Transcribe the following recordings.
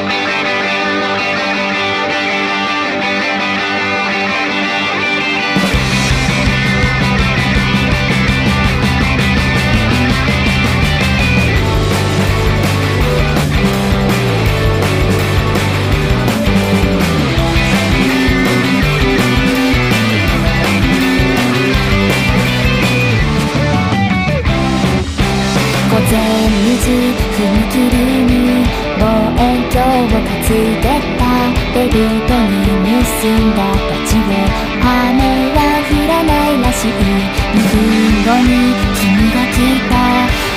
踏み切。り担いでたデビュートに結んだ土地で雨は降らないらしい2分後に君が来た。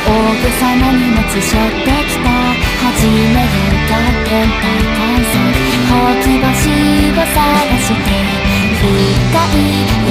大げさな荷物背負ってきた。初めるって体観測ほうき星を探して。深い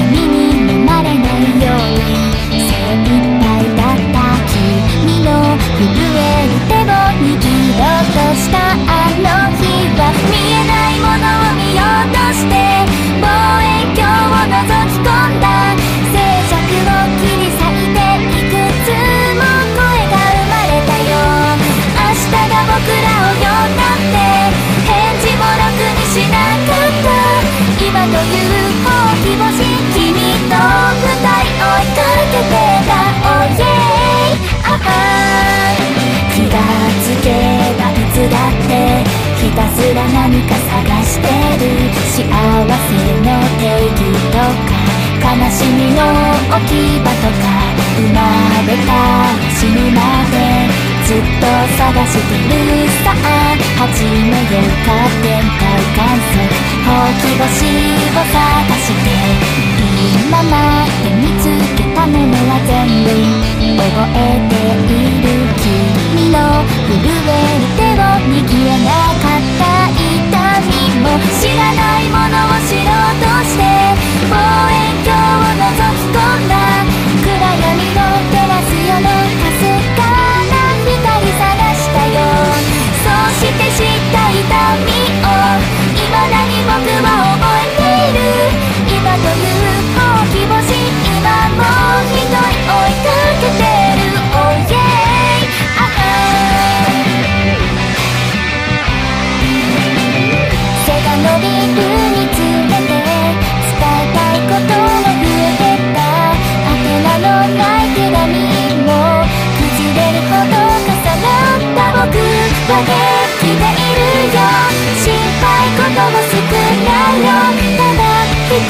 シミの置き場とか生まれた死ぬまでずっと探してるさあ始めようか展開観測ほうき星を探して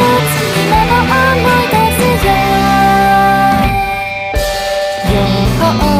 今も思い出すよ